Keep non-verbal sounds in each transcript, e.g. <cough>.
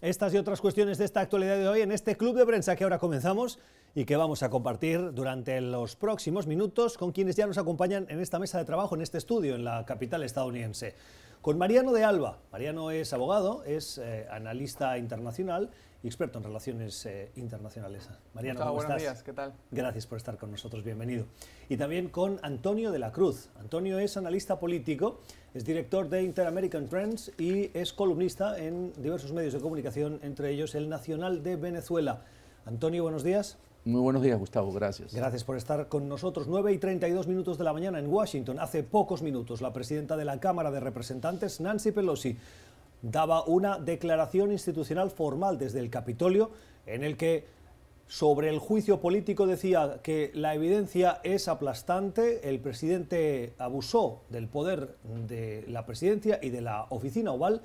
Estas y otras cuestiones de esta actualidad de hoy en este club de prensa que ahora comenzamos y que vamos a compartir durante los próximos minutos con quienes ya nos acompañan en esta mesa de trabajo, en este estudio, en la capital estadounidense. Con Mariano de Alba. Mariano es abogado, es eh, analista internacional experto en relaciones eh, internacionales. Mariano, ¿cómo buenos días, ¿qué tal? Gracias por estar con nosotros, bienvenido. Y también con Antonio de la Cruz. Antonio es analista político, es director de Inter-American Trends y es columnista en diversos medios de comunicación, entre ellos el Nacional de Venezuela. Antonio, buenos días. Muy buenos días, Gustavo, gracias. Gracias por estar con nosotros. 9 y 32 minutos de la mañana en Washington. Hace pocos minutos, la presidenta de la Cámara de Representantes, Nancy Pelosi, daba una declaración institucional formal desde el Capitolio en el que sobre el juicio político decía que la evidencia es aplastante, el presidente abusó del poder de la presidencia y de la oficina oval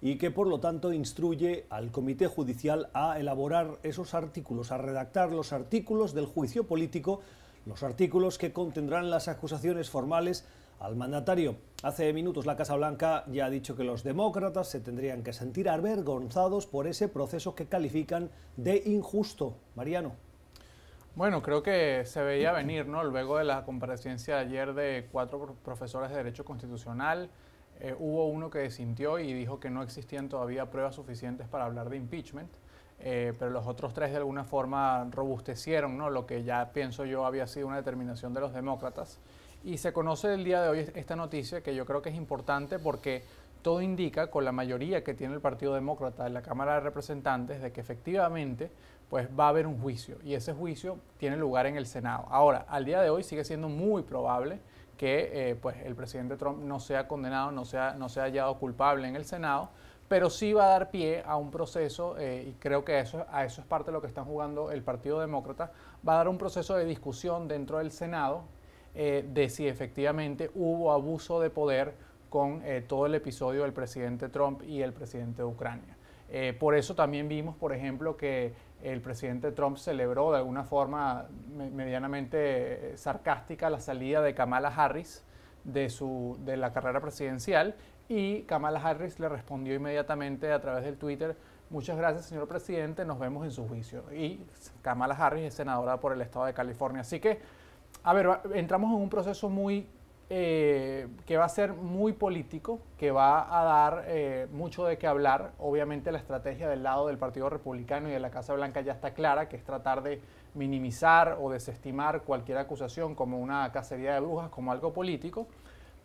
y que por lo tanto instruye al comité judicial a elaborar esos artículos, a redactar los artículos del juicio político, los artículos que contendrán las acusaciones formales al mandatario. Hace minutos la Casa Blanca ya ha dicho que los demócratas se tendrían que sentir avergonzados por ese proceso que califican de injusto. Mariano. Bueno, creo que se veía venir, ¿no? Luego de la comparecencia ayer de cuatro profesores de Derecho Constitucional, eh, hubo uno que desintió y dijo que no existían todavía pruebas suficientes para hablar de impeachment, eh, pero los otros tres de alguna forma robustecieron, ¿no? Lo que ya pienso yo había sido una determinación de los demócratas. Y se conoce el día de hoy esta noticia que yo creo que es importante porque todo indica, con la mayoría que tiene el Partido Demócrata en la Cámara de Representantes, de que efectivamente pues, va a haber un juicio y ese juicio tiene lugar en el Senado. Ahora, al día de hoy sigue siendo muy probable que eh, pues, el presidente Trump no sea condenado, no sea, no sea hallado culpable en el Senado, pero sí va a dar pie a un proceso, eh, y creo que eso, a eso es parte de lo que está jugando el Partido Demócrata, va a dar un proceso de discusión dentro del Senado eh, de si efectivamente hubo abuso de poder con todo el episodio del presidente Trump y el presidente de Ucrania. Por eso también vimos, por ejemplo, que el presidente Trump celebró de alguna forma medianamente sarcástica la salida de Kamala Harris de, su, de la carrera presidencial y Kamala Harris le respondió inmediatamente a través del Twitter, muchas gracias señor presidente, nos vemos en su juicio. Y Kamala Harris es senadora por el estado de California. Así que a ver, entramos en un proceso muy eh, que va a ser muy político, que va a dar eh, mucho de qué hablar. Obviamente la estrategia del lado del Partido Republicano y de la Casa Blanca ya está clara, que es tratar de minimizar o desestimar cualquier acusación como una cacería de brujas, como algo político.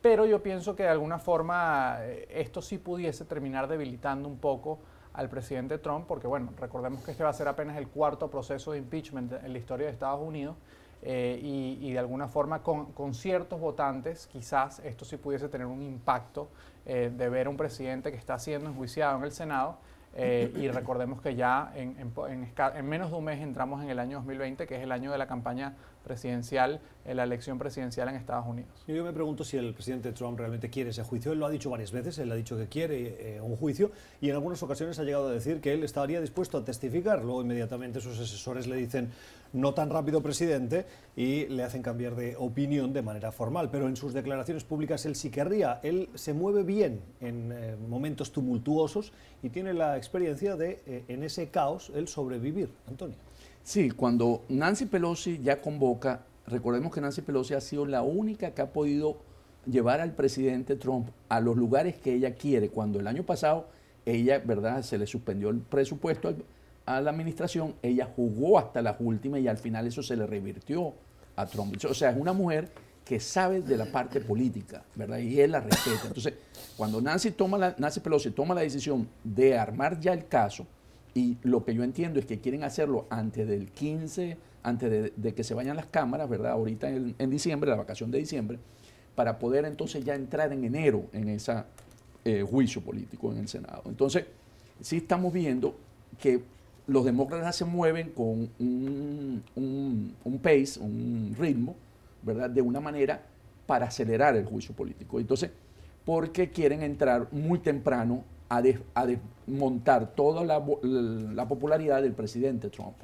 Pero yo pienso que de alguna forma eh, esto sí pudiese terminar debilitando un poco al presidente Trump, porque bueno, recordemos que este va a ser apenas el cuarto proceso de impeachment en la historia de Estados Unidos eh, y, de alguna forma con, con, ciertos votantes quizás esto sí pudiese tener un impacto eh, de ver a un presidente que está siendo enjuiciado en el Senado eh, y recordemos que ya en, en, menos de un mes entramos en el año 2020, que es el año de la campaña presidencial, en la elección presidencial en Estados Unidos. Yo me pregunto si el presidente Trump realmente quiere ese juicio. Él lo ha dicho varias veces, él ha dicho que quiere un juicio y en algunas ocasiones ha llegado a decir que él estaría dispuesto a testificar. Luego inmediatamente sus asesores le dicen no tan rápido presidente y le hacen cambiar de opinión de manera formal. Pero en sus declaraciones públicas él sí querría. Él se mueve bien en eh, momentos tumultuosos y tiene la experiencia de, eh, en ese caos, el sobrevivir. Antonio. Sí, cuando Nancy Pelosi ya convoca, recordemos que Nancy Pelosi ha sido la única que ha podido llevar al presidente Trump a los lugares que ella quiere, cuando el año pasado ella, ¿verdad?, se le suspendió el presupuesto a la administración, ella jugó hasta las últimas y al final eso se le revirtió a Trump. O sea, es una mujer que sabe de la parte política, ¿verdad? Y él la respeta. Entonces, cuando Nancy, toma la, Nancy Pelosi toma la decisión de armar ya el caso, y lo que yo entiendo es que quieren hacerlo antes del 15, antes de, que se vayan las cámaras, ¿verdad? Ahorita en, diciembre, la vacación de diciembre, para poder entonces ya entrar en enero en ese eh, juicio político en el Senado. Entonces, sí estamos viendo que los demócratas se mueven con un, un, pace, un ritmo, ¿verdad? De una manera para acelerar el juicio político. Entonces, porque quieren entrar muy temprano a, desmontar toda la, la, popularidad del presidente Trump.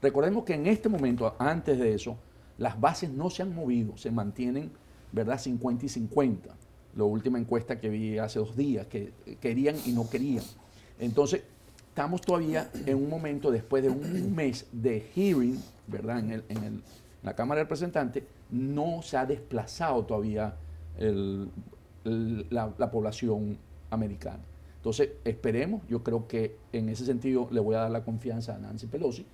Recordemos que en este momento, antes de eso, las bases no se han movido, se mantienen, ¿verdad? 50 y 50. La última encuesta que vi hace dos días, que querían y no querían. Entonces, estamos todavía en un momento, después de un mes de hearing, ¿verdad? En, el, en, el, la Cámara de Representantes, no se ha desplazado todavía la, la población americana. Entonces, esperemos, yo creo que en ese sentido le voy a dar la confianza a Nancy Pelosi,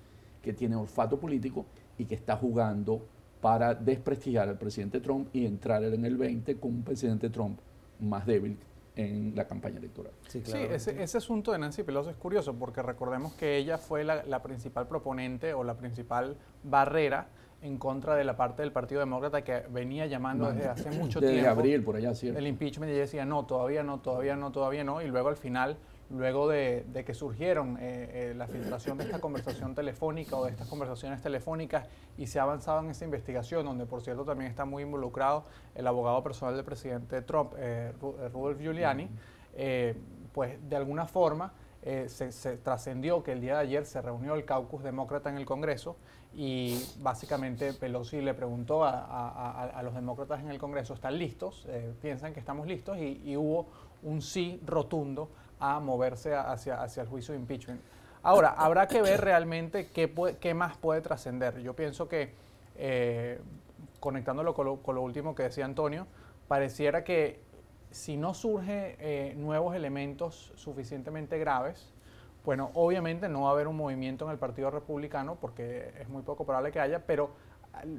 que tiene olfato político y que está jugando para desprestigiar al presidente Trump y entrar en el 20 con un presidente Trump más débil en la campaña electoral. Sí, ese, asunto de Nancy Pelosi es curioso porque recordemos que ella fue la, principal proponente o la principal barrera en contra de la parte del Partido Demócrata que venía llamando desde hace <clears throat> mucho tiempo. Desde abril, por allá, ¿cierto? El impeachment y ella decía, no, todavía no, todavía no, todavía no. Y luego al final luego de, que surgieron eh, eh, la filtración de esta conversación telefónica o de estas conversaciones telefónicas y se ha avanzado en esa investigación, donde por cierto también está muy involucrado el abogado personal del presidente Trump, eh, Rudolph Giuliani, pues de alguna forma se, trascendió que el día de ayer se reunió el caucus demócrata en el Congreso y básicamente Pelosi le preguntó a, los demócratas en el Congreso, ¿están listos? ¿Piensan que estamos listos? y hubo un sí rotundo a moverse hacia, hacia el juicio de impeachment. Ahora, habrá que ver realmente qué, más puede trascender. Yo pienso que, eh, conectándolo con lo, último que decía Antonio, pareciera que si no surgen eh, nuevos elementos suficientemente graves, bueno, obviamente no va a haber un movimiento en el Partido Republicano, porque es muy poco probable que haya, pero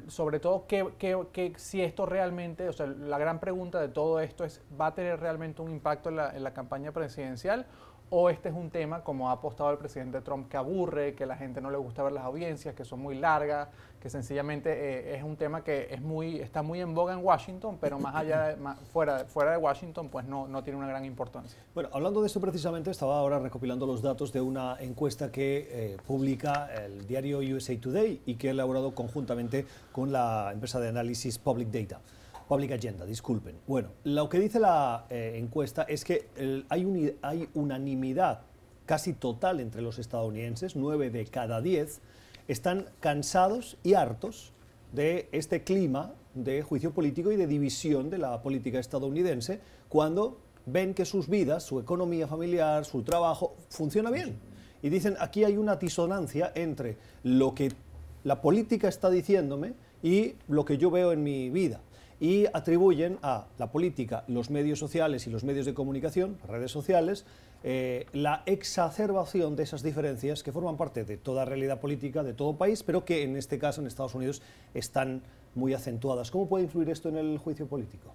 sobre todo, que, si esto realmente, o sea, la gran pregunta de todo esto es, ¿va a tener realmente un impacto en la, en la campaña presidencial? ¿O este es un tema, como ha apostado el presidente Trump, que aburre, que la gente no le gusta ver las audiencias, que son muy largas, que sencillamente eh, es un tema que es muy, está muy en boga en Washington, pero más allá, fuera, fuera de Washington, pues no, no tiene una gran importancia? Bueno, hablando de esto precisamente, estaba ahora recopilando los datos de una encuesta que eh, publica el diario USA Today y que ha elaborado conjuntamente con la empresa de análisis Public Data. Public Agenda, disculpen. Bueno, lo que dice la eh, encuesta es que hay, hay unanimidad casi total entre los estadounidenses, nueve de cada diez, están cansados y hartos de este clima de juicio político y de división de la política estadounidense cuando ven que sus vidas, su economía familiar, su trabajo funciona bien. Y dicen, aquí hay una disonancia entre lo que la política está diciéndome y lo que yo veo en mi vida y atribuyen a la política, los medios sociales y los medios de comunicación, redes sociales, eh, la exacerbación de esas diferencias que forman parte de toda realidad política de todo país, pero que en este caso en Estados Unidos están muy acentuadas. ¿Cómo puede influir esto en el juicio político?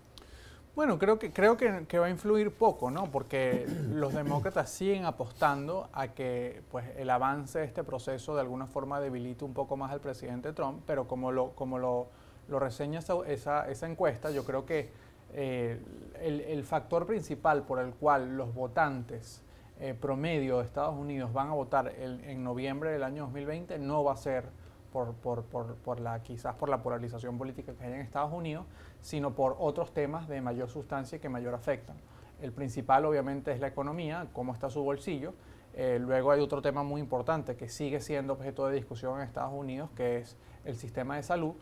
Bueno, creo que, creo que, va a influir poco, ¿no? Porque los demócratas siguen apostando a que pues, el avance de este proceso de alguna forma debilite un poco más al presidente Trump, pero como lo, como lo lo reseña esa, esa, encuesta, yo creo que eh, el, factor principal por el cual los votantes eh, promedio de Estados Unidos van a votar en noviembre del año 2020 no va a ser por, por, por, por, la, quizás por la polarización política que hay en Estados Unidos, sino por otros temas de mayor sustancia y que mayor afectan. El principal obviamente es la economía, cómo está su bolsillo. Eh, luego hay otro tema muy importante que sigue siendo objeto de discusión en Estados Unidos, que es el sistema de salud.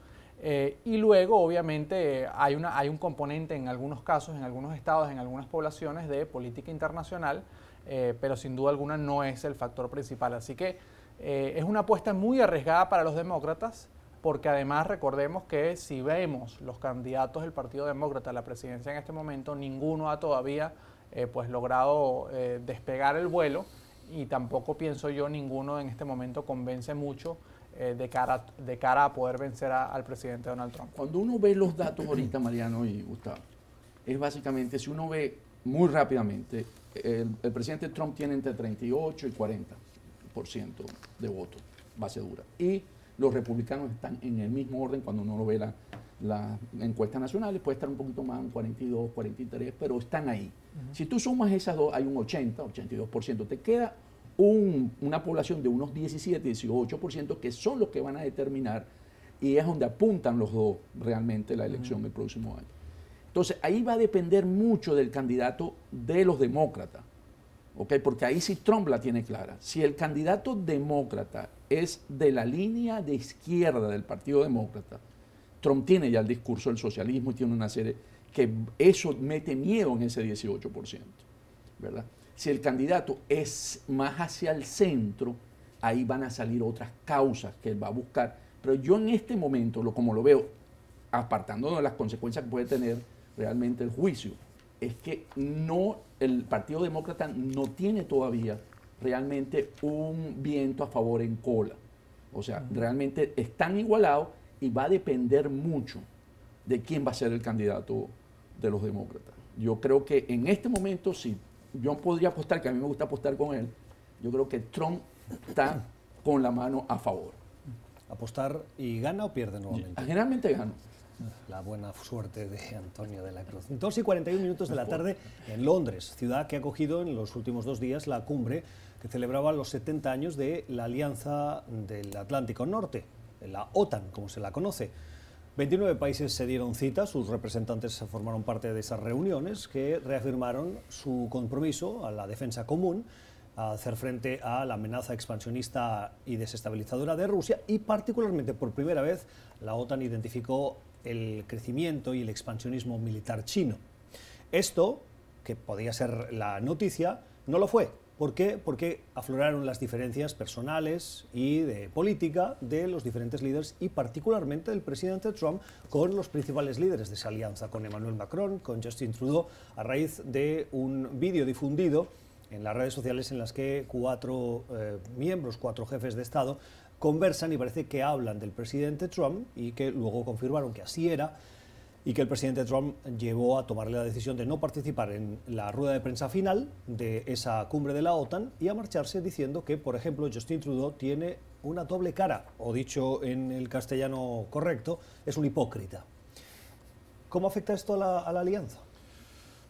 Eh, y luego, obviamente, hay, una, hay un componente en algunos casos, en algunos estados, en algunas poblaciones de política internacional, eh, pero sin duda alguna no es el factor principal. Así que eh, es una apuesta muy arriesgada para los demócratas, porque además recordemos que si vemos los candidatos del Partido Demócrata a la presidencia en este momento, ninguno ha todavía pues logrado despegar el vuelo y tampoco pienso yo ninguno en este momento convence mucho eh, de, cara, de cara a poder vencer al presidente Donald Trump. Cuando uno ve los datos ahorita, Mariano y Gustavo, es básicamente, si uno ve muy rápidamente, el, presidente Trump tiene entre 38 y 40% de votos, base dura. Y los republicanos están en el mismo orden cuando uno lo ve las la encuestas nacionales, puede estar un poquito más, un 42, 43, pero están ahí. Si tú sumas esas dos, hay un 80, 82%, te queda una población de unos 17, 18% que son los que van a determinar y es donde apuntan los dos realmente la elección el próximo año. Entonces ahí va a depender mucho del candidato de los demócratas, ¿ok? Porque ahí sí Trump la tiene clara. Si el candidato demócrata es de la línea de izquierda del Partido Demócrata, Trump tiene ya el discurso del socialismo y tiene una serie que eso mete miedo en ese 18%, ¿verdad? Si el candidato es más hacia el centro, ahí van a salir otras causas que él va a buscar. Pero yo en este momento, lo, como lo veo, apartando de las consecuencias que puede tener realmente el juicio, es que no, el Partido Demócrata no tiene todavía realmente un viento a favor en cola. O sea, realmente están igualados y va a depender mucho de quién va a ser el candidato de los demócratas. Yo creo que en este momento, si yo podría apostar, que a mí me gusta apostar con él, yo creo que Trump está con la mano a favor. ¿Apostar y gana o pierde nuevamente? Generalmente gana. La buena suerte de Antonio de la Cruz. 2 y 41 minutos de la tarde en Londres, ciudad que ha acogido en los últimos dos días la cumbre que celebraba los 70 años de la Alianza del Atlántico Norte, la OTAN, como se la conoce. 29 países se dieron cita, sus representantes formaron parte de esas reuniones que reafirmaron su compromiso a la defensa común, a hacer frente a la amenaza expansionista y desestabilizadora de Rusia y particularmente por primera vez la OTAN identificó el crecimiento y el expansionismo militar chino. Esto, que podía ser la noticia, no lo fue. ¿Por qué? Porque afloraron las diferencias personales y de política de los diferentes líderes y particularmente del presidente Trump con los principales líderes de esa alianza, con Emmanuel Macron, con Justin Trudeau, a raíz de un vídeo difundido en las redes sociales en las que cuatro eh, miembros, cuatro jefes de Estado, conversan y parece que hablan del presidente Trump y que luego confirmaron que así era y que el presidente Trump llevó a tomarle la decisión de no participar en la rueda de prensa final de esa cumbre de la OTAN y a marcharse diciendo que, por ejemplo, Justin Trudeau tiene una doble cara, o dicho en el castellano correcto, es un hipócrita. ¿Cómo afecta esto a la, alianza?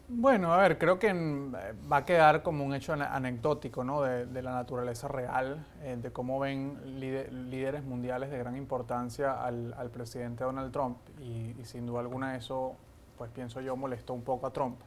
Bueno, a ver, creo que va a quedar como un hecho anecdótico ¿no? de, la naturaleza real, eh, de cómo ven líderes mundiales de gran importancia al, presidente Donald Trump y, sin duda alguna eso, pues pienso yo, molestó un poco a Trump.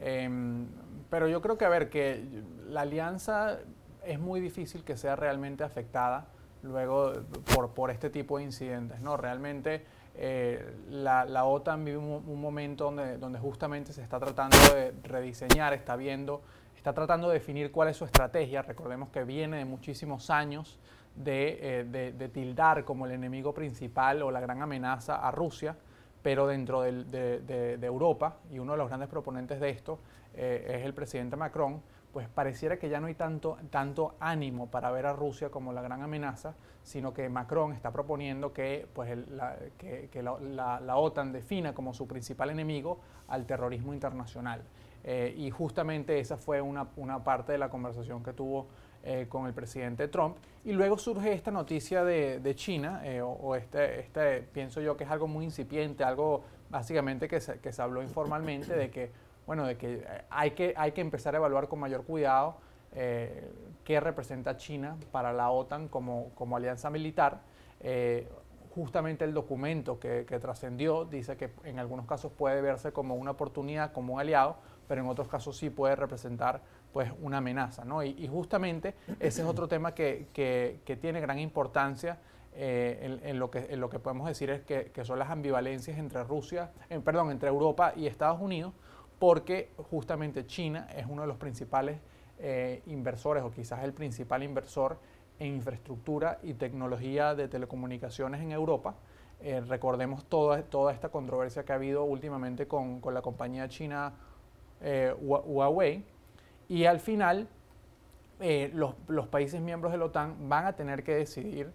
Em, pero yo creo que, a ver, que la alianza es muy difícil que sea realmente afectada luego por, por este tipo de incidentes, ¿no? Realmente eh, la, OTAN vive un, momento donde, justamente se está tratando de rediseñar, está viendo, está tratando de definir cuál es su estrategia. Recordemos que viene de muchísimos años de, eh, tildar como el enemigo principal o la gran amenaza a Rusia, pero dentro de, Europa, y uno de los grandes proponentes de esto eh, es el presidente Macron, pues pareciera que ya no hay tanto, tanto ánimo para ver a Rusia como la gran amenaza, sino que Macron está proponiendo que, pues, la, que, la, OTAN defina como su principal enemigo al terrorismo internacional. Eh, y justamente esa fue una, parte de la conversación que tuvo eh, con el presidente Trump. Y luego surge esta noticia de, China, eh, o, este, este, pienso yo que es algo muy incipiente, algo básicamente que que se habló informalmente de que bueno, de que eh, hay que, hay que empezar a evaluar con mayor cuidado eh, qué representa China para la OTAN como, como alianza militar. Eh, justamente el documento que, trascendió dice que en algunos casos puede verse como una oportunidad, como un aliado, pero en otros casos sí puede representar pues, una amenaza. ¿no? Y, justamente ese es otro tema que, que, tiene gran importancia en, lo que, en lo que podemos decir es que, son las ambivalencias entre Rusia, perdón, entre Europa y Estados Unidos, porque justamente China es uno de los principales eh, inversores o quizás el principal inversor en infraestructura y tecnología de telecomunicaciones en Europa. Eh, recordemos toda, toda esta controversia que ha habido últimamente con, la compañía china eh, Huawei. Y al final, los, países miembros de la OTAN van a tener que decidir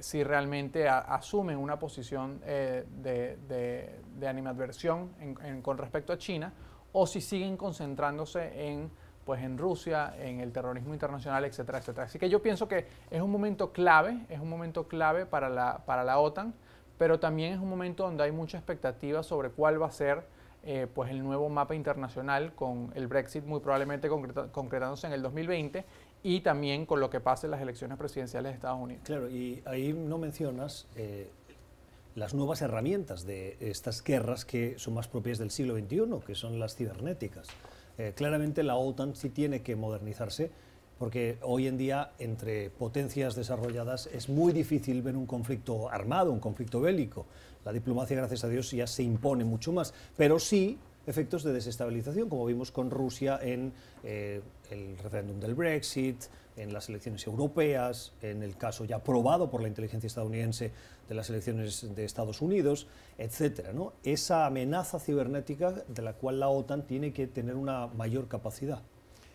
si realmente asumen una posición de, animadversión con respecto a China o si siguen concentrándose en, pues, en Rusia, en el terrorismo internacional, etcétera, etcétera. Así que yo pienso que es un momento clave, es un momento clave para la, para la OTAN, pero también es un momento donde hay mucha expectativa sobre cuál va a ser eh, pues el nuevo mapa internacional con el Brexit muy probablemente concretándose en el 2020 y también con lo que pase en las elecciones presidenciales de Estados Unidos. Claro, y ahí no mencionas eh, las nuevas herramientas de estas guerras que son más propias del siglo XXI, que son las cibernéticas. Eh, claramente la OTAN sí tiene que modernizarse porque hoy en día entre potencias desarrolladas es muy difícil ver un conflicto armado, un conflicto bélico. La diplomacia, gracias a Dios, ya se impone mucho más, pero sí efectos de desestabilización, como vimos con Rusia en eh, el referéndum del Brexit, en las elecciones europeas, en el caso ya aprobado por la inteligencia estadounidense de las elecciones de Estados Unidos, etcétera. ¿no? Esa amenaza cibernética de la cual la OTAN tiene que tener una mayor capacidad.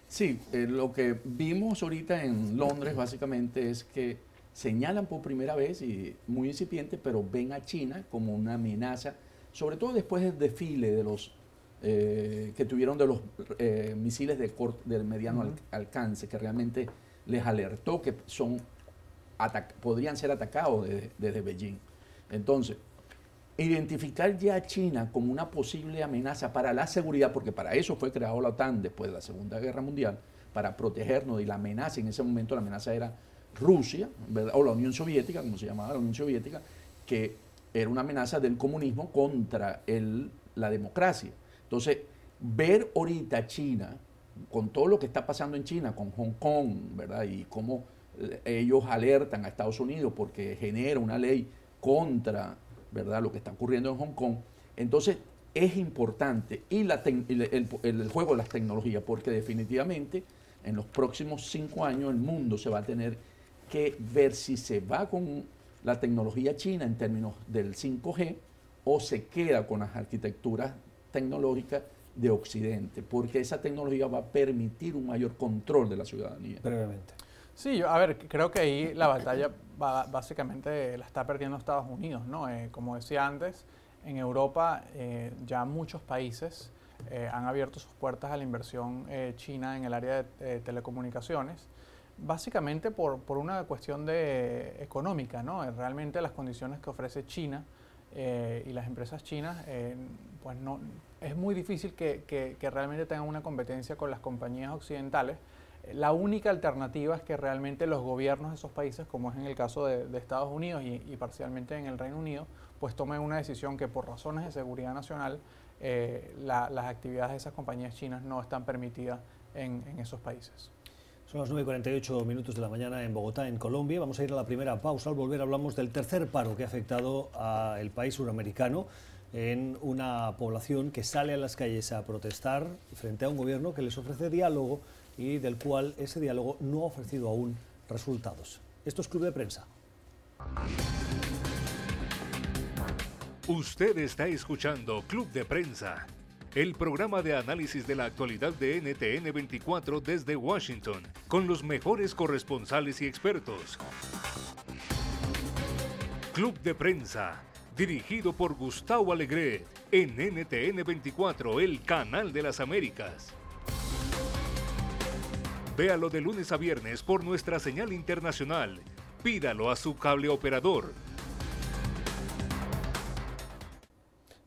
Sí, eh, lo que vimos ahorita en Londres básicamente es que señalan por primera vez, y muy incipiente, pero ven a China como una amenaza, sobre todo después del desfile de los eh, que tuvieron de los eh, misiles de, del mediano alcance, que realmente les alertó que son podrían ser atacados desde, Beijing. Entonces, identificar ya a China como una posible amenaza para la seguridad, porque para eso fue creado la OTAN después de la Segunda Guerra Mundial, para protegernos de la amenaza, en ese momento la amenaza era Rusia, o la Unión Soviética, como se llamaba la Unión Soviética, que era una amenaza del comunismo contra la democracia. Entonces, ver ahorita China, con todo lo que está pasando en China, con Hong Kong, ¿verdad? Y cómo eh, ellos alertan a Estados Unidos porque genera una ley contra, ¿verdad? Lo que está ocurriendo en Hong Kong. Entonces, es importante y la el, juego de las tecnologías, porque definitivamente en los próximos cinco años el mundo se va a tener que ver si se va con la tecnología china en términos del 5G o se queda con las arquitecturas tecnológica de Occidente, porque esa tecnología va a permitir un mayor control de la ciudadanía. Brevemente. Sí, a ver, creo que ahí la batalla básicamente la está perdiendo Estados Unidos, ¿no? Eh, como decía antes, en Europa eh, ya muchos países eh, han abierto sus puertas a la inversión china en el área de telecomunicaciones, básicamente por, por, una cuestión de económica, ¿no? Realmente las condiciones que ofrece China y las empresas chinas, pues no, es muy difícil que, realmente tengan una competencia con las compañías occidentales. La única alternativa es que realmente los gobiernos de esos países, como es en el caso de, Estados Unidos y, parcialmente en el Reino Unido, pues tomen una decisión que por razones de seguridad nacional eh, las actividades de esas compañías chinas no están permitidas en, esos países. Son las 9.48 minutos de la mañana en Bogotá, en Colombia. Vamos a ir a la primera pausa. Al volver hablamos del tercer paro que ha afectado al país suramericano en una población que sale a las calles a protestar frente a un gobierno que les ofrece diálogo y del cual ese diálogo no ha ofrecido aún resultados. Esto es Club de Prensa. Usted está escuchando Club de Prensa, el programa de análisis de la actualidad de NTN 24 desde Washington, con los mejores corresponsales y expertos. Club de Prensa dirigido por Gustavo Alegre en NTN 24, el canal de las Américas. Véalo de lunes a viernes por nuestra señal internacional. Pídalo a su cable operador.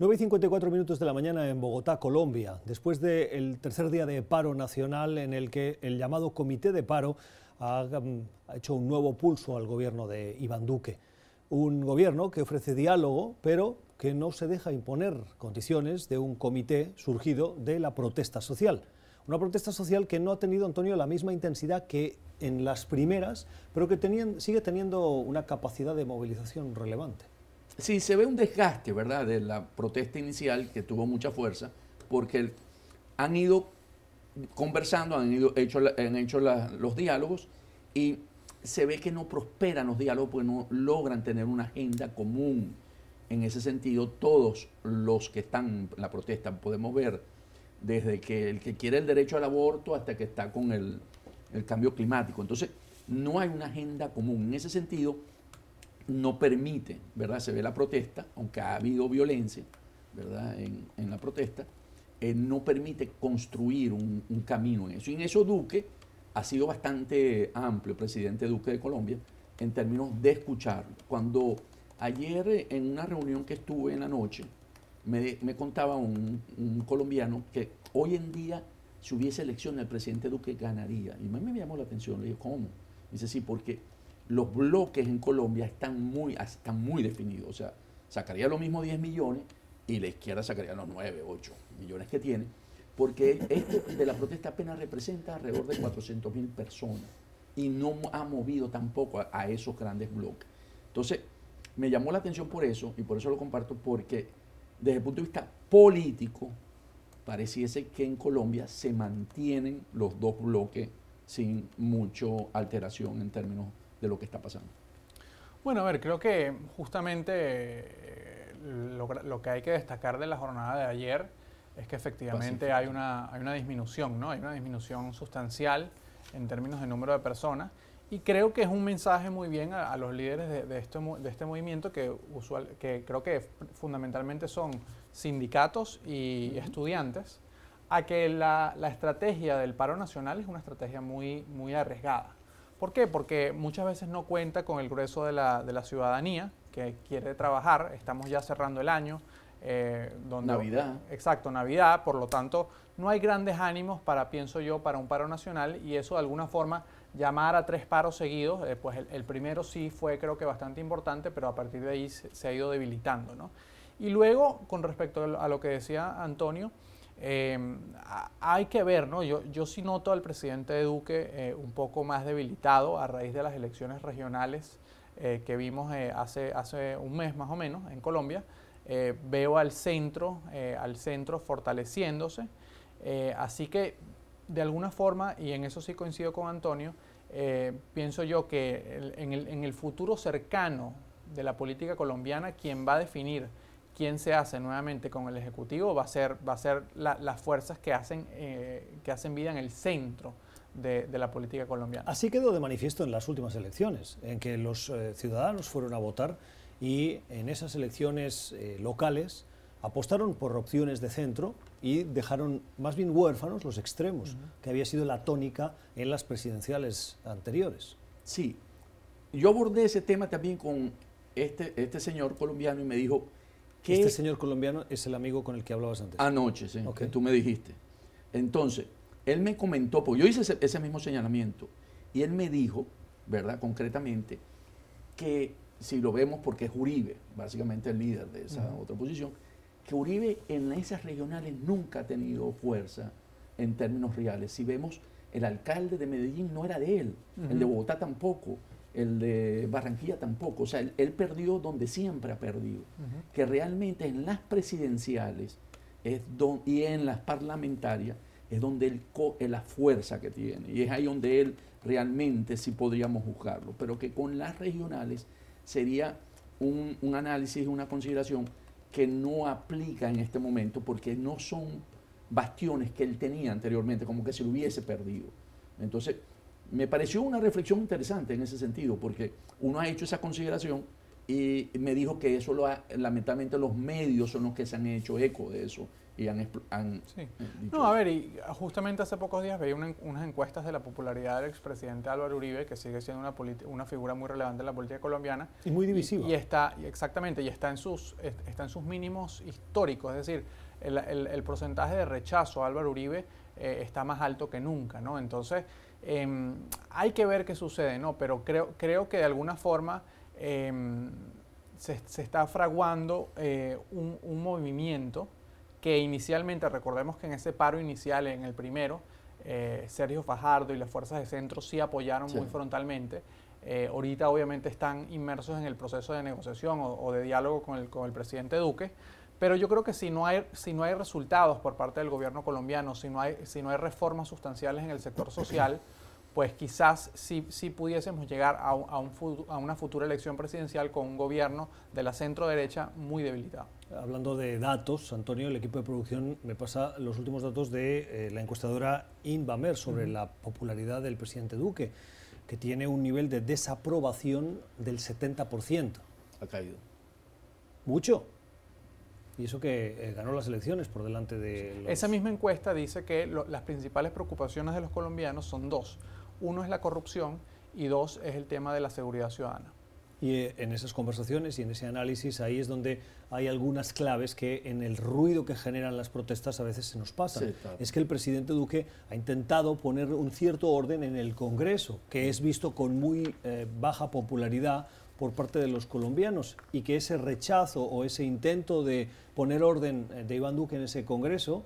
9 y 54 minutos de la mañana en Bogotá, Colombia, después del tercer día de paro nacional en el que el llamado Comité de Paro ha, ha hecho un nuevo pulso al gobierno de Iván Duque un gobierno que ofrece diálogo, pero que no se deja imponer condiciones de un comité surgido de la protesta social. Una protesta social que no ha tenido, Antonio, la misma intensidad que en las primeras, pero que sigue teniendo una capacidad de movilización relevante. Sí, se ve un desgaste, ¿verdad?, de la protesta inicial que tuvo mucha fuerza, porque han ido conversando, han, ido, hecho, han hecho los diálogos y se ve que no prosperan los diálogos porque no logran tener una agenda común. En ese sentido, todos los que están en la protesta podemos ver desde que el que quiere el derecho al aborto hasta que está con el, cambio climático. Entonces, no hay una agenda común. En ese sentido, no permite, ¿verdad? Se ve la protesta, aunque ha habido violencia, ¿verdad? En, la protesta, eh, no permite construir un, un, camino en eso. Y en eso Duque ha sido bastante amplio, presidente Duque de Colombia, en términos de escuchar. Cuando ayer en una reunión que estuve en la noche, me, contaba un, colombiano que hoy en día, si hubiese elección, el presidente Duque ganaría. Y mí me llamó la atención, le dije, ¿cómo? Dice, sí, porque los bloques en Colombia están muy, están muy definidos. O sea, sacaría lo mismo 10 millones y la izquierda sacaría los 9, 8 millones que tiene porque esto de la protesta apenas representa alrededor de 400 mil personas y no ha movido tampoco a, esos grandes bloques. Entonces, me llamó la atención por eso y por eso lo comparto, porque desde el punto de vista político, pareciese que en Colombia se mantienen los dos bloques sin mucha alteración en términos de lo que está pasando. Bueno, a ver, creo que justamente eh, lo, que hay que destacar de la jornada de ayer es que efectivamente hay una, hay una disminución, ¿no? Hay una disminución sustancial en términos de número de personas y creo que es un mensaje muy bien a, los líderes de, de, este, de este movimiento que, usual, que creo que fundamentalmente son sindicatos y estudiantes, a que la, la, estrategia del paro nacional es una estrategia muy, muy arriesgada. ¿Por qué? Porque muchas veces no cuenta con el grueso de la, de la ciudadanía que quiere trabajar. Estamos ya cerrando el año. Eh, Navidad. Exacto, Navidad. Por lo tanto, no hay grandes ánimos para, pienso yo, para un paro nacional y eso de alguna forma llamar a tres paros seguidos, eh, pues el, primero sí fue creo que bastante importante, pero a partir de ahí se, ha ido debilitando. ¿no? Y luego, con respecto a lo que decía Antonio, em, hay que ver, ¿no? Yo, yo sí noto al presidente Duque eh, un poco más debilitado a raíz de las elecciones regionales que vimos hace, hace un mes más o menos en Colombia. Veo al centro, al centro fortaleciéndose. así que de alguna forma, y en eso sí coincido con Antonio, eh, pienso yo que en, el, futuro cercano de la política colombiana, quien va a definir quién se hace nuevamente con el Ejecutivo va a ser, va a ser las fuerzas que hacen, eh, que hacen vida en el centro de, la política colombiana. Así quedó de manifiesto en las últimas elecciones, en que los eh, ciudadanos fueron a votar y en esas elecciones locales apostaron por opciones de centro y dejaron más bien huérfanos los extremos, que había sido la tónica en las presidenciales anteriores. Sí, yo abordé ese tema también con este, este señor colombiano y me dijo que... Este señor colombiano es el amigo con el que hablabas antes. Anoche, sí, que tú me dijiste. Entonces, él me comentó, porque yo hice ese, mismo señalamiento, y él me dijo, ¿verdad? Concretamente, que si lo vemos porque es Uribe, básicamente el líder de esa otra posición, que Uribe en esas regionales nunca ha tenido fuerza en términos reales. Si vemos, el alcalde de Medellín no era de él, el de Bogotá tampoco, el de Barranquilla tampoco. O sea, él, perdió donde siempre ha perdido. Que realmente en las presidenciales es y en las parlamentarias es donde él es la fuerza que tiene. Y es ahí donde él realmente sí podríamos juzgarlo. Pero que con las regionales sería un, un análisis, una consideración que no aplica en este momento porque no son bastiones que él tenía anteriormente, como que se lo hubiese perdido. Entonces, me pareció una reflexión interesante en ese sentido, porque uno ha hecho esa consideración y me dijo que eso lo lamentablemente los medios son los que se han hecho eco de eso y han, sí. Eh, no, a ver, y justamente hace pocos días veía unas encuestas de la popularidad del expresidente Álvaro Uribe, que sigue siendo una, una figura muy relevante en la política colombiana. Y muy divisiva. Y, está, exactamente, y está en, sus, está en sus mínimos históricos, es decir, el, el, porcentaje de rechazo a Álvaro Uribe eh, está más alto que nunca, ¿no? Entonces, em, hay que ver qué sucede, ¿no? Pero creo, creo que de alguna forma... Em, se, se, está fraguando eh, un, un movimiento que inicialmente, recordemos que en ese paro inicial, en el primero, eh, Sergio Fajardo y las fuerzas de centro sí apoyaron muy frontalmente. Eh, ahorita obviamente están inmersos en el proceso de negociación o, de diálogo con el, con el, presidente Duque, pero yo creo que si no, hay, si no hay resultados por parte del gobierno colombiano, si no hay, si no hay reformas sustanciales en el sector social, pues quizás sí, sí pudiésemos llegar a, a, un, a una futura elección presidencial con un gobierno de la centro derecha muy debilitado. Hablando de datos, Antonio, el equipo de producción me pasa los últimos datos de eh, la encuestadora Inbamer sobre la popularidad del presidente Duque, que tiene un nivel de desaprobación del 70%. Ha caído. Mucho. Y eso que eh, ganó las elecciones por delante de... Esa misma encuesta dice que las principales preocupaciones de los colombianos son dos. Uno es la corrupción y dos es el tema de la seguridad ciudadana. Y eh, en esas conversaciones y en ese análisis ahí es donde hay algunas claves que en el ruido que generan las protestas a veces se nos pasan. Es que el presidente Duque ha intentado poner un cierto orden en el Congreso, que es visto con muy eh, baja popularidad por parte de los colombianos y que ese rechazo o ese intento de poner orden eh, de Iván Duque en ese Congreso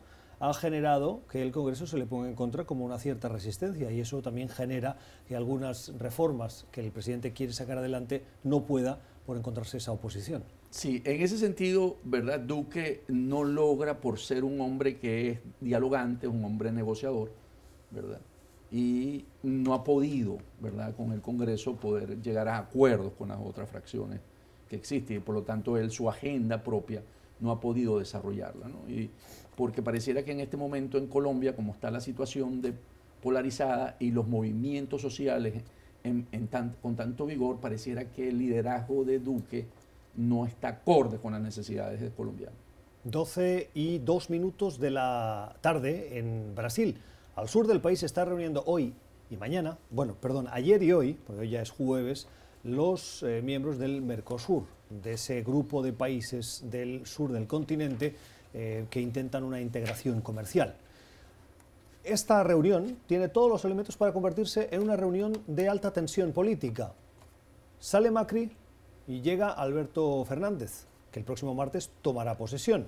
ha generado que el Congreso se le ponga en contra como una cierta resistencia y eso también genera que algunas reformas que el presidente quiere sacar adelante no pueda por encontrarse esa oposición. Sí, en ese sentido, ¿verdad? Duque no logra por ser un hombre que es dialogante, un hombre negociador, ¿verdad? Y no ha podido, ¿verdad? Con el Congreso poder llegar a acuerdos con las otras fracciones que existen y por lo tanto él su agenda propia no ha podido desarrollarla, ¿no? Y porque pareciera que en este momento en Colombia, como está la situación de polarizada y los movimientos sociales con tanto vigor, pareciera que el liderazgo de Duque no está acorde con las necesidades de colombianos. 12 y 2 minutos de la tarde en Brasil. Al sur del país se está reuniendo hoy y mañana, bueno, perdón, ayer y hoy, porque hoy ya es jueves, los eh, miembros del Mercosur, de ese grupo de países del sur del continente eh, que intentan una integración comercial. Esta reunión tiene todos los elementos para convertirse en una reunión de alta tensión política. Sale Macri y llega Alberto Fernández, que el próximo martes tomará posesión.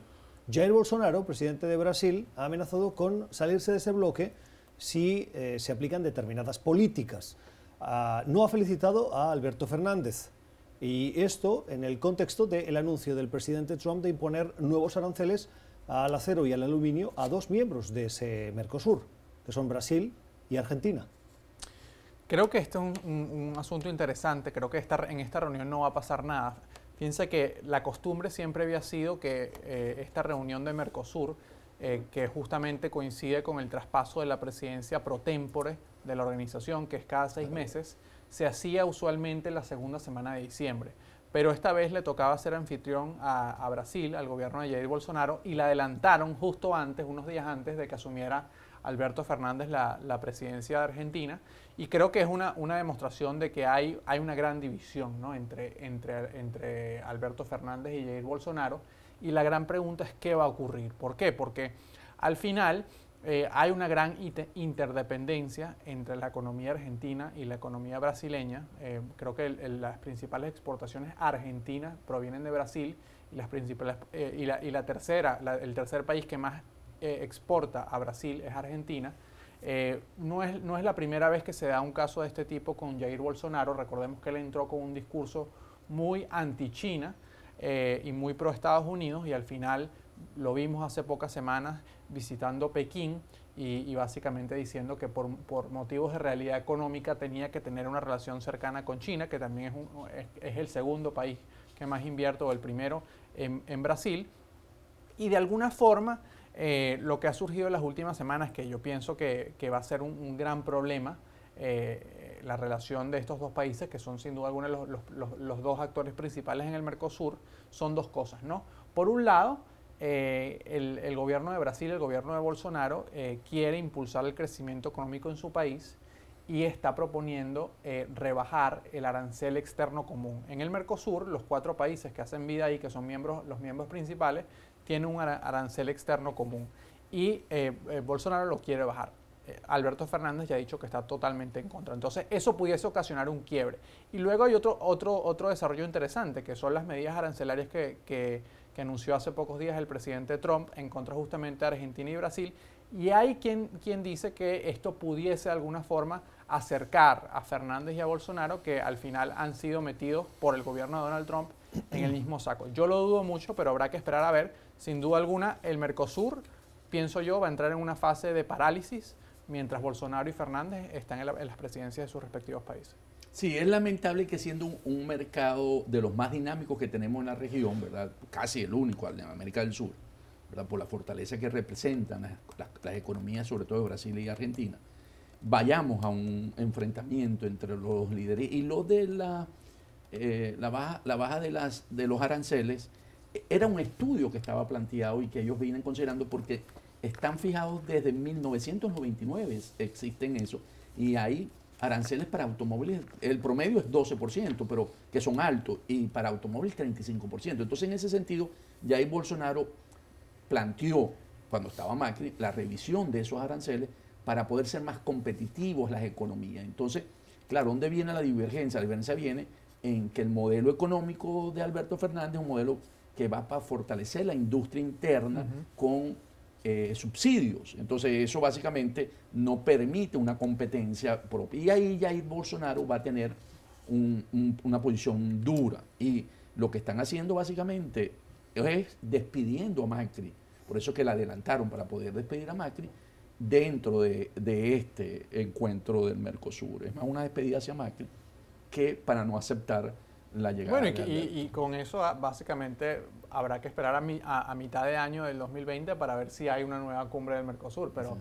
Jair Bolsonaro, presidente de Brasil, ha amenazado con salirse de ese bloque si eh, se aplican determinadas políticas. Ah, no ha felicitado a Alberto Fernández. Y esto en el contexto del anuncio del presidente Trump de imponer nuevos aranceles al acero y al aluminio a dos miembros de ese Mercosur, que son Brasil y Argentina. Creo que este es un, asunto interesante, creo que en esta reunión no va a pasar nada. Fíjense que la costumbre siempre había sido que eh, esta reunión de Mercosur, eh, que justamente coincide con el traspaso de la presidencia pro tempore de la organización, que es cada seis meses, se hacía usualmente la segunda semana de diciembre pero esta vez le tocaba ser anfitrión a, Brasil, al gobierno de Jair Bolsonaro, y la adelantaron justo antes, unos días antes de que asumiera Alberto Fernández la, presidencia de Argentina. Y creo que es una, una demostración de que hay, hay una gran división ¿no? entre, entre, entre Alberto Fernández y Jair Bolsonaro. Y la gran pregunta es qué va a ocurrir. ¿Por qué? Porque al final eh, hay una gran interdependencia entre la economía argentina y la economía brasileña. Eh, creo que las principales exportaciones argentinas provienen de Brasil y, las principales, eh, y, la, tercera, el tercer país que más exporta a Brasil es Argentina. no, es, no es la primera vez que se da un caso de este tipo con Jair Bolsonaro. Recordemos que él entró con un discurso muy anti-China y muy pro Estados Unidos y al final lo vimos hace pocas semanas visitando Pekín y, básicamente diciendo que por, motivos de realidad económica tenía que tener una relación cercana con China, que también es, el segundo país que más invierte o el primero en, Brasil. Y de alguna forma eh, lo que ha surgido en las últimas semanas, que yo pienso que, va a ser un, gran problema, eh, la relación de estos dos países, que son sin duda alguna los, los, dos actores principales en el Mercosur, son dos cosas, ¿no? Por un lado, eh, el, gobierno de Brasil, el gobierno de Bolsonaro, eh, quiere impulsar el crecimiento económico en su país y está proponiendo eh, rebajar el arancel externo común. En el Mercosur, los cuatro países que hacen vida ahí, que son miembros, los miembros principales, tienen un arancel externo común y Bolsonaro lo quiere bajar. Alberto Fernández ya ha dicho que está totalmente en contra. Entonces, eso pudiese ocasionar un quiebre. Y luego hay otro, otro, otro desarrollo interesante, que son las medidas arancelarias que que anunció hace pocos días el presidente Trump en contra justamente de Argentina y Brasil. Y hay quien, quien dice que esto pudiese de alguna forma acercar a Fernández y a Bolsonaro, que al final han sido metidos por el gobierno de Donald Trump en el mismo saco. Yo lo dudo mucho, pero habrá que esperar a ver. Sin duda alguna, el Mercosur, pienso yo, va a entrar en una fase de parálisis mientras Bolsonaro y Fernández están en las presidencias de sus respectivos países. Sí, es lamentable que siendo un, mercado de los más dinámicos que tenemos en la región, ¿verdad? Casi el único en América del Sur, ¿verdad? Por la fortaleza que representan las, economías, sobre todo de Brasil y Argentina, vayamos a un enfrentamiento entre los líderes y lo de la, eh, la baja, la baja de, las, de los aranceles era un estudio que estaba planteado y que ellos vienen considerando porque están fijados desde 1999, existen eso, y hay aranceles para automóviles, el promedio es 12%, pero que son altos, y para automóviles 35%. Entonces, en ese sentido, ya ahí Bolsonaro planteó, cuando estaba Macri, la revisión de esos aranceles para poder ser más competitivos las economías. Entonces, claro, ¿dónde viene la divergencia? La divergencia viene en que el modelo económico de Alberto Fernández es un modelo que va para fortalecer la industria interna con eh, subsidios. Entonces eso básicamente no permite una competencia propia. Y ahí Jair Bolsonaro va a tener una posición dura. Y lo que están haciendo básicamente es despidiendo a Macri. Por eso que la adelantaron para poder despedir a Macri dentro de, este encuentro del Mercosur. Es más una despedida hacia Macri que para no aceptar la llegada. Bueno, y, con eso ah, básicamente habrá que esperar a, a, mitad de año del 2020 para ver si hay una nueva cumbre del Mercosur, pero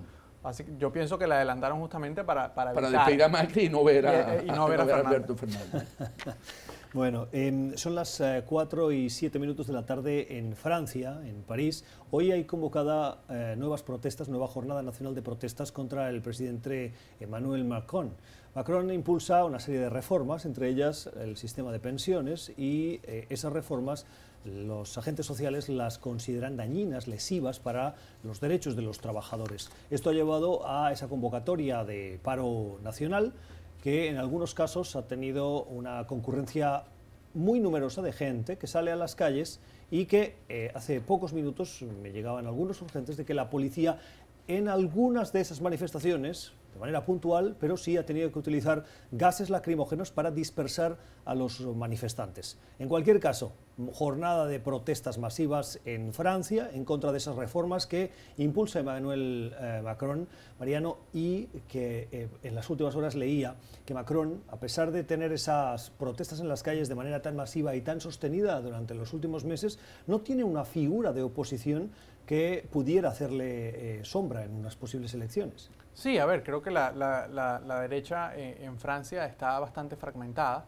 yo pienso que la adelantaron justamente para Para, para despedir a Macri y no ver a, y, no ver a, Alberto Fernández. <laughs> Bueno, em, son las 4 eh, y 7 minutos de la tarde en Francia, en París. Hoy hay convocada eh, nuevas protestas, nueva jornada nacional de protestas contra el presidente Emmanuel Macron. Macron impulsa una serie de reformas, entre ellas el sistema de pensiones, y eh, esas reformas los agentes sociales las consideran dañinas, lesivas para los derechos de los trabajadores. Esto ha llevado a esa convocatoria de paro nacional que en algunos casos ha tenido una concurrencia muy numerosa de gente que sale a las calles y que eh, hace pocos minutos me llegaban algunos urgentes de que la policía en algunas de esas manifestaciones, de manera puntual, pero sí ha tenido que utilizar gases lacrimógenos para dispersar a los manifestantes. En cualquier caso, jornada de protestas masivas en Francia en contra de esas reformas que impulsa Emmanuel eh, Macron, Mariano, y que eh, en las últimas horas leía que Macron, a pesar de tener esas protestas en las calles de manera tan masiva y tan sostenida durante los últimos meses, no tiene una figura de oposición que pudiera hacerle eh, sombra en unas posibles elecciones. Sí, a ver, creo que la, derecha eh, en Francia está bastante fragmentada,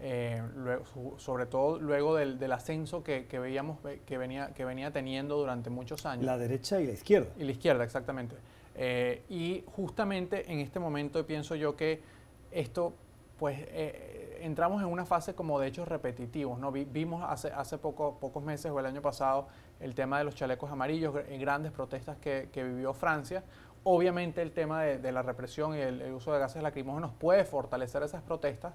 eh, sobre todo luego del, ascenso que, veíamos que venía, que venía teniendo durante muchos años. La derecha y la izquierda. Y la izquierda, exactamente. y justamente en este momento pienso yo que esto, pues, entramos en una fase como de hechos repetitivos, ¿no? vimos hace, hace poco, pocos meses o el año pasado el tema de los chalecos amarillos, grandes protestas que, vivió Francia. Obviamente el tema de, la represión y el, uso de gases lacrimógenos puede fortalecer esas protestas,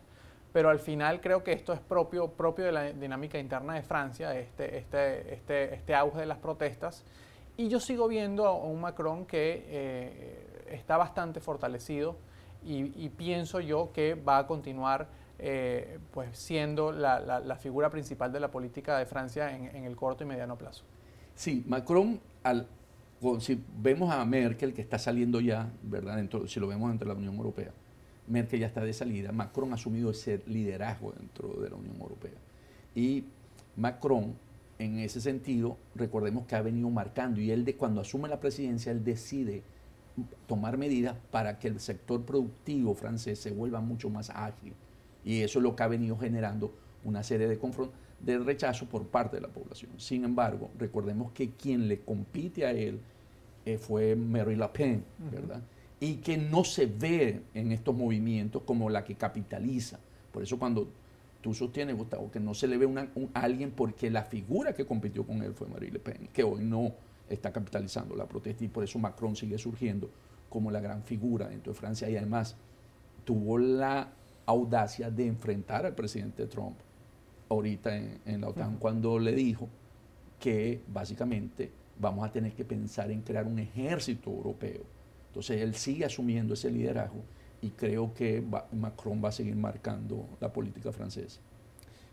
pero al final creo que esto es propio, propio de la dinámica interna de Francia, este, este, este, este auge de las protestas. Y yo sigo viendo a un Macron que eh, está bastante fortalecido y, pienso yo que va a continuar eh, pues siendo la, figura principal de la política de Francia en el corto y mediano plazo. Sí, Macron, al, si vemos a Merkel que está saliendo ya, ¿verdad? si lo vemos entre la Unión Europea, Merkel ya está de salida, Macron ha asumido ese liderazgo dentro de la Unión Europea. Y Macron, en ese sentido, recordemos que ha venido marcando y él de cuando asume la presidencia, él decide tomar medidas para que el sector productivo francés se vuelva mucho más ágil. Y eso es lo que ha venido generando una serie de confrontos de rechazo por parte de la población. Sin embargo, recordemos que quien le compite a él eh, fue Mary Le Pen, ¿verdad? Y que no se ve en estos movimientos como la que capitaliza. Por eso cuando tú sostienes, Gustavo, que no se le ve a alguien porque la figura que compitió con él fue Marie Le Pen, que hoy no está capitalizando la protesta y por eso Macron sigue surgiendo como la gran figura dentro de Francia y además tuvo la audacia de enfrentar al presidente Trump ahorita en, la OTAN cuando le dijo que básicamente vamos a tener que pensar en crear un ejército europeo. Entonces él sigue asumiendo ese liderazgo y creo que Macron va a seguir marcando la política francesa.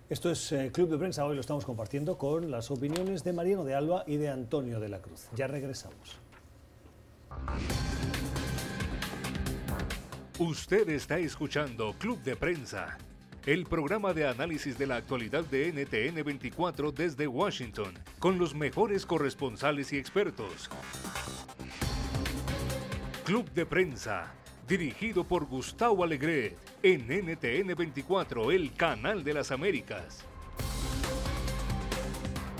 Esto es eh, Club de Prensa, hoy lo estamos compartiendo con las opiniones de Mariano de Alba y de Antonio de la Cruz. Ya regresamos. Usted está escuchando Club de Prensa el programa de análisis de la actualidad de NTN 24 desde Washington, con los mejores corresponsales y expertos. Club de Prensa, dirigido por Gustavo Alegre, en NTN 24, el canal de las Américas.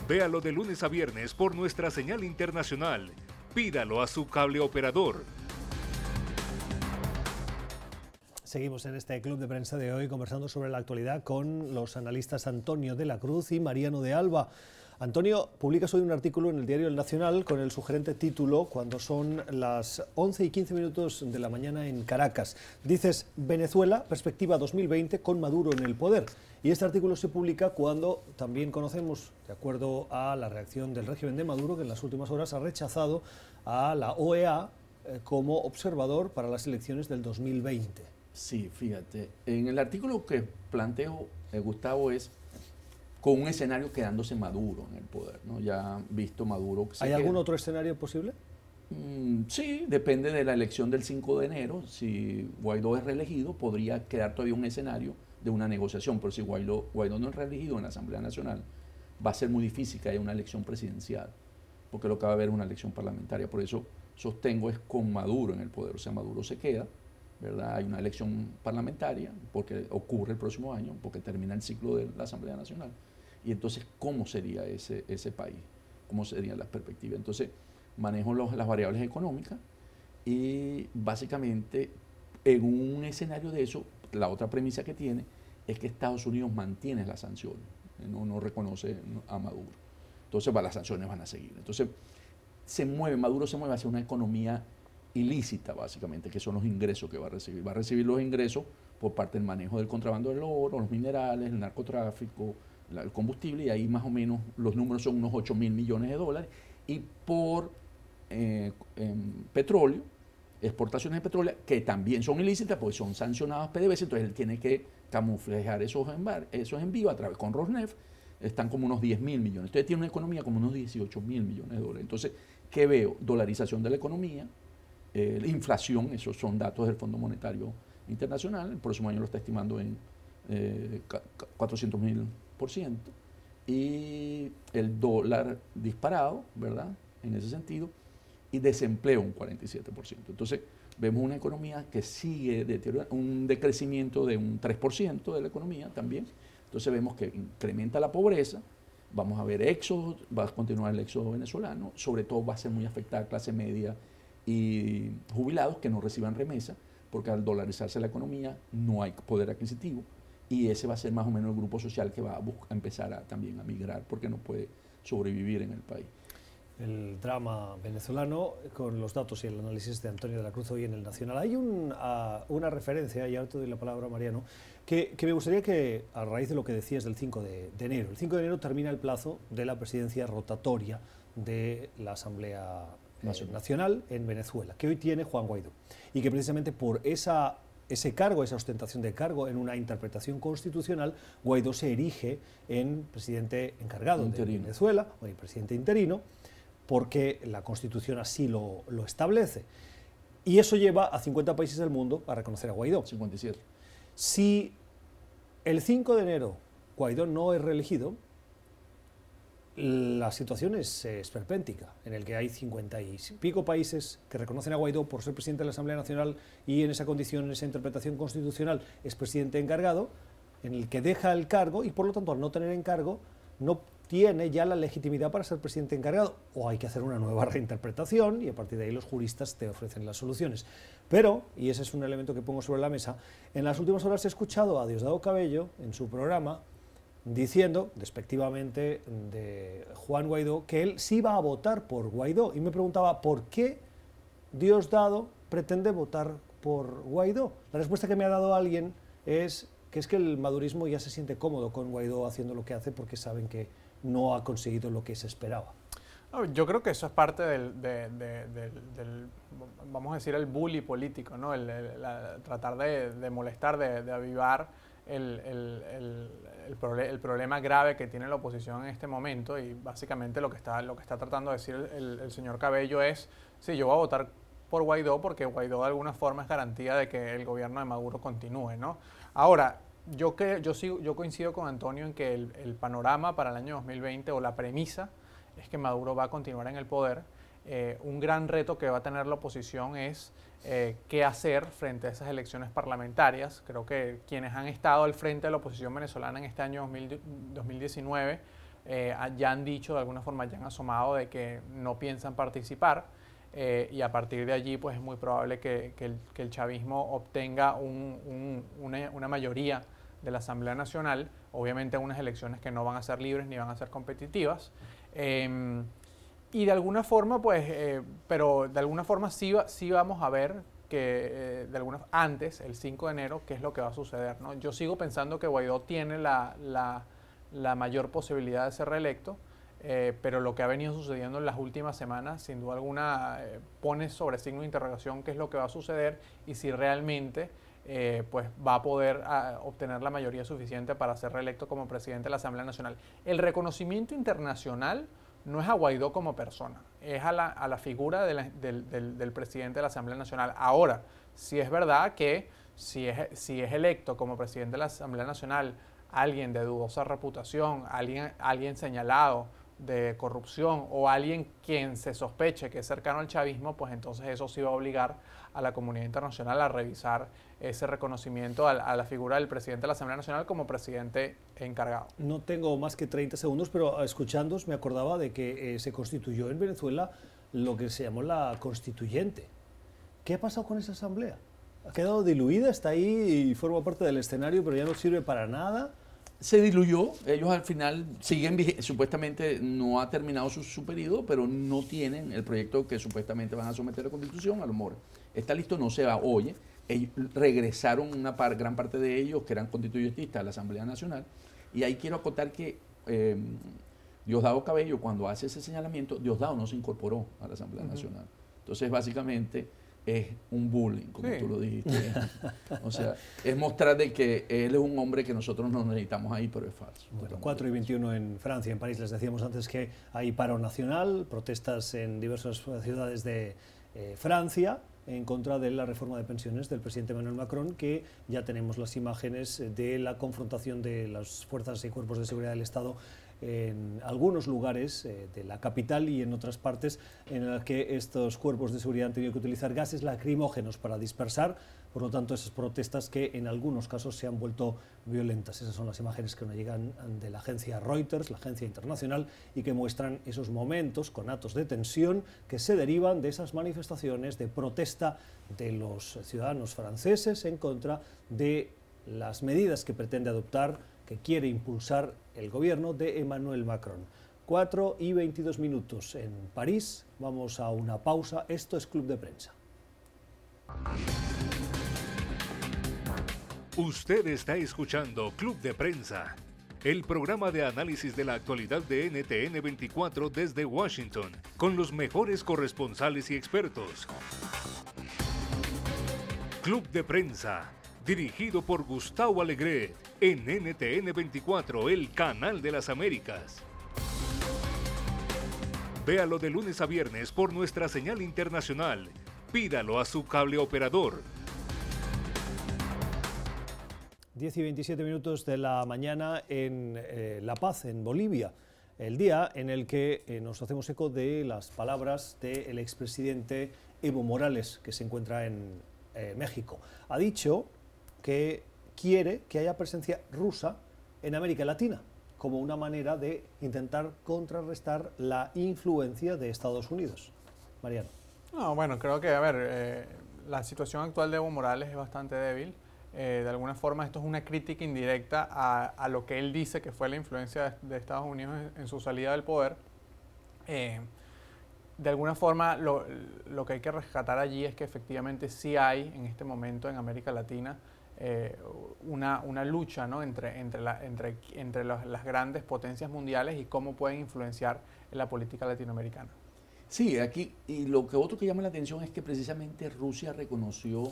Véalo de lunes a viernes por nuestra señal internacional. Pídalo a su cable operador Seguimos en este club de prensa de hoy conversando sobre la actualidad con los analistas Antonio de la Cruz y Mariano de Alba. Antonio, publicas hoy un artículo en el diario El Nacional con el sugerente título cuando son las 11 y 15 minutos de la mañana en Caracas. Dices Venezuela, perspectiva 2020 con Maduro en el poder. Y este artículo se publica cuando también conocemos, de acuerdo a la reacción del régimen de Maduro, que en las últimas horas ha rechazado a la OEA eh, como observador para las elecciones del 2020. Sí, fíjate. En el artículo que planteo, eh, Gustavo, es con un escenario quedándose Maduro en el poder. ¿no? Ya visto Maduro. ¿Hay algún otro escenario posible? Mm, sí, depende de la elección del 5 de enero. Si Guaidó es reelegido, podría quedar todavía un escenario de una negociación, pero si Guaidó, Guaidó no es reelegido en la Asamblea Nacional, va a ser muy difícil que haya una elección presidencial, porque lo que va a haber es una elección parlamentaria. Por eso sostengo es con Maduro en el poder, o sea, Maduro se queda, ¿verdad? Hay una elección parlamentaria, porque ocurre el próximo año, porque termina el ciclo de la Asamblea Nacional y entonces cómo sería ese, ese país, cómo serían las perspectivas. Entonces, manejo las variables económicas y básicamente en un escenario de eso, la otra premisa que tiene es que Estados Unidos mantiene las sanciones, no, no reconoce a Maduro. Entonces, las sanciones van a seguir. Entonces, se mueve, Maduro se mueve hacia una economía ilícita, básicamente, que son los ingresos que va a recibir. Va a recibir los ingresos por parte del manejo del contrabando del oro, los minerales, el narcotráfico, el combustible, y ahí más o menos los números son unos 8 mil millones de dólares, y por eh, em, petróleo, exportaciones de petróleo, que también son ilícitas, porque son sancionadas PDVSA, entonces él tiene que camuflejar esos, esos envíos a través con Rosneft, están como unos 10 mil millones. Entonces tiene una economía como unos 18 mil millones de dólares. Entonces, ¿qué veo? Dolarización de la economía, eh, inflación, esos son datos del Fondo Monetario Internacional, el próximo año lo está estimando en 400 eh, mil y el dólar disparado, ¿verdad? En ese sentido, y desempleo un 47%. Entonces, vemos una economía que sigue deteriorando, un decrecimiento de un 3% de la economía también. Entonces, vemos que incrementa la pobreza, vamos a ver éxodo, va a continuar el éxodo venezolano, sobre todo va a ser muy afectada a clase media y jubilados que no reciban remesa, porque al dolarizarse la economía no hay poder adquisitivo y ese va a ser más o menos el grupo social que va a, empezar a, también a migrar porque no puede sobrevivir en el país. El drama venezolano, con los datos y el análisis de Antonio de la Cruz hoy en el Nacional. Hay una referencia, y ahora te doy la palabra Mariano, que, me gustaría que, a raíz de lo que decías del 5 de, de, enero, el 5 de enero termina el plazo de la presidencia rotatoria de la Asamblea Nacional. Nacional en Venezuela, que hoy tiene Juan Guaidó, y que precisamente por esa ese cargo, esa ostentación de cargo en una interpretación constitucional, Guaidó se erige en presidente encargado de Venezuela, o en presidente interino, porque la Constitución así lo, lo, establece. Y eso lleva a 50 países del mundo a reconocer a Guaidó. 57. Si el 5 de enero Guaidó no es reelegido, la situación es esperpéntica, en el que hay 50 y pico países que reconocen a Guaidó por ser presidente de la Asamblea Nacional y en esa condición, en esa interpretación constitucional, es presidente encargado, en el que deja el cargo y por lo tanto al no tener encargo no tiene ya la legitimidad para ser presidente encargado. O hay que hacer una nueva <laughs> reinterpretación y a partir de ahí los juristas te ofrecen las soluciones. Pero, y ese es un elemento que pongo sobre la mesa, en las últimas horas he escuchado a Diosdado Cabello en su programa diciendo, despectivamente, de Juan Guaidó, que él sí va a votar por Guaidó. Y me preguntaba, ¿por qué Diosdado pretende votar por Guaidó? La respuesta que me ha dado alguien es que es que el madurismo ya se siente cómodo con Guaidó haciendo lo que hace porque saben que no ha conseguido lo que se esperaba. Yo creo que eso es parte del, vamos a decir, el bully político, ¿no? El, tratar de, molestar, de, avivar el, el, problema grave que tiene la oposición en este momento y básicamente lo que está, lo que está tratando de decir el, señor Cabello es, sí, yo voy a votar por Guaidó porque Guaidó de alguna forma es garantía de que el gobierno de Maduro continúe, ¿no? Ahora, yo, que, yo, sigo, yo coincido con Antonio en que el, panorama para el año 2020 o la premisa es que Maduro va a continuar en el poder. Eh, un gran reto que va a tener la oposición es eh, qué hacer frente a esas elecciones parlamentarias. Creo que quienes han estado al frente de la oposición venezolana en este año 2019 eh, ya han dicho, de alguna forma ya han asomado de que no piensan participar y a partir de allí pues es muy probable que, el, chavismo obtenga una, mayoría de la Asamblea Nacional, obviamente unas elecciones que no van a ser libres ni van a ser competitivas. Em, y de alguna forma, pues, eh, pero de alguna forma sí, sí vamos a ver que eh, de alguna antes, el 5 de enero, qué es lo que va a suceder. ¿no? Yo sigo pensando que Guaidó tiene la, la, mayor posibilidad de ser reelecto, eh, pero lo que ha venido sucediendo en las últimas semanas, sin duda alguna, pone sobre signo de interrogación qué es lo que va a suceder y si realmente pues va a poder ah, obtener la mayoría suficiente para ser reelecto como presidente de la Asamblea Nacional. El reconocimiento internacional no es a Guaidó como persona, es a la, figura del, presidente de la Asamblea Nacional. Ahora, si es verdad que si es, si es electo como presidente de la Asamblea Nacional alguien de dudosa reputación, alguien, alguien señalado de corrupción o alguien quien se sospeche que es cercano al chavismo, pues entonces eso sí va a obligar a la comunidad internacional a revisar ese reconocimiento a, la figura del presidente de la Asamblea Nacional como presidente encargado. No tengo más que 30 segundos, pero escuchándos me acordaba de que eh, se constituyó en Venezuela lo que se llamó la constituyente. ¿Qué ha pasado con esa asamblea? ¿Ha quedado diluida? ¿Está ahí y forma parte del escenario, pero ya no sirve para nada? Se diluyó. Ellos al final siguen, supuestamente no ha terminado su, su, periodo, pero no tienen el proyecto que supuestamente van a someter a la Constitución a lo mejor. Está listo, no se va. Oye, ellos regresaron una gran parte de ellos que eran constituyentistas a la Asamblea Nacional. Y ahí quiero acotar que eh, Diosdado Cabello, cuando hace ese señalamiento, Diosdado no se incorporó a la Asamblea Nacional. Entonces, básicamente, es un bullying, como tú lo dijiste. <laughs> o sea, es mostrar de que él es un hombre que nosotros no necesitamos ahí, pero es falso. Bueno, 4 y 21 en Francia, en París, les decíamos antes que hay paro nacional, protestas en diversas ciudades de eh, Francia en contra de la reforma de pensiones del presidente Emmanuel Macron, que ya tenemos las imágenes de la confrontación de las fuerzas y cuerpos de seguridad del Estado en algunos lugares eh, de la capital y en otras partes en las que estos cuerpos de seguridad han tenido que utilizar gases lacrimógenos para dispersar, por lo tanto esas protestas que en algunos casos se han vuelto violentas. Esas son las imágenes que nos llegan de la agencia Reuters, la agencia internacional, y que muestran esos momentos con atos de tensión que se derivan de esas manifestaciones de protesta de los ciudadanos franceses en contra de las medidas que pretende adoptar que quiere impulsar el gobierno de Emmanuel Macron. 4 y 22 minutos en París. Vamos a una pausa. Esto es Club de Prensa. Usted está escuchando Club de Prensa, el programa de análisis de la actualidad de NTN 24 desde Washington, con los mejores corresponsales y expertos. Club de Prensa dirigido por Gustavo Alegre en NTN 24, el canal de las Américas. Véalo de lunes a viernes por nuestra señal internacional. Pídalo a su cable operador. 10 y 27 minutos de la mañana en eh, La Paz, en Bolivia, el día en el que eh, nos hacemos eco de las palabras del expresidente Evo Morales, que se encuentra en eh, México. Ha dicho que quiere que haya presencia rusa en América Latina, como una manera de intentar contrarrestar la influencia de Estados Unidos. Mariano. No, bueno, creo que, a ver, eh, la situación actual de Evo Morales es bastante débil. Eh, de alguna forma esto es una crítica indirecta a, lo que él dice que fue la influencia de, Estados Unidos en, su salida del poder. Eh, de alguna forma lo, lo, que hay que rescatar allí es que efectivamente sí hay en este momento en América Latina eh, una, una, lucha ¿no? entre, entre, la, entre, entre las grandes potencias mundiales y cómo pueden influenciar en la política latinoamericana. Sí, aquí, y lo que otro que llama la atención es que precisamente Rusia reconoció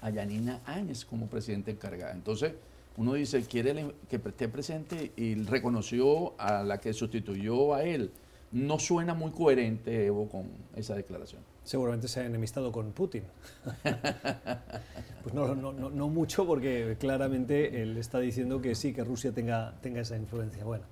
a Yanina Áñez como presidente encargada. Entonces, uno dice, quiere que esté presente y reconoció a la que sustituyó a él. No suena muy coherente, Evo, con esa declaración seguramente se ha enemistado con Putin. pues no, mucho, porque claramente él está diciendo que sí, que Rusia tenga, tenga esa influencia. Bueno,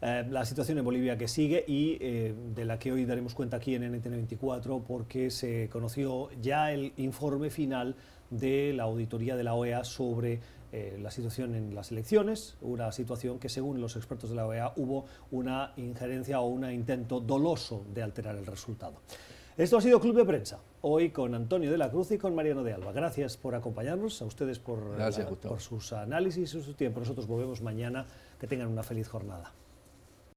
eh, la situación en Bolivia que sigue y eh, de la que hoy daremos cuenta aquí en NTN24, porque se conoció ya el informe final de la auditoría de la OEA sobre eh, la situación en las elecciones, una situación que según los expertos de la OEA hubo una injerencia o un intento doloso de alterar el resultado. Esto ha sido Club de Prensa, hoy con Antonio de la Cruz y con Mariano de Alba. Gracias por acompañarnos, a ustedes por, Gracias, la- Gustavo. por sus análisis y su tiempo. Nosotros volvemos mañana. Que tengan una feliz jornada.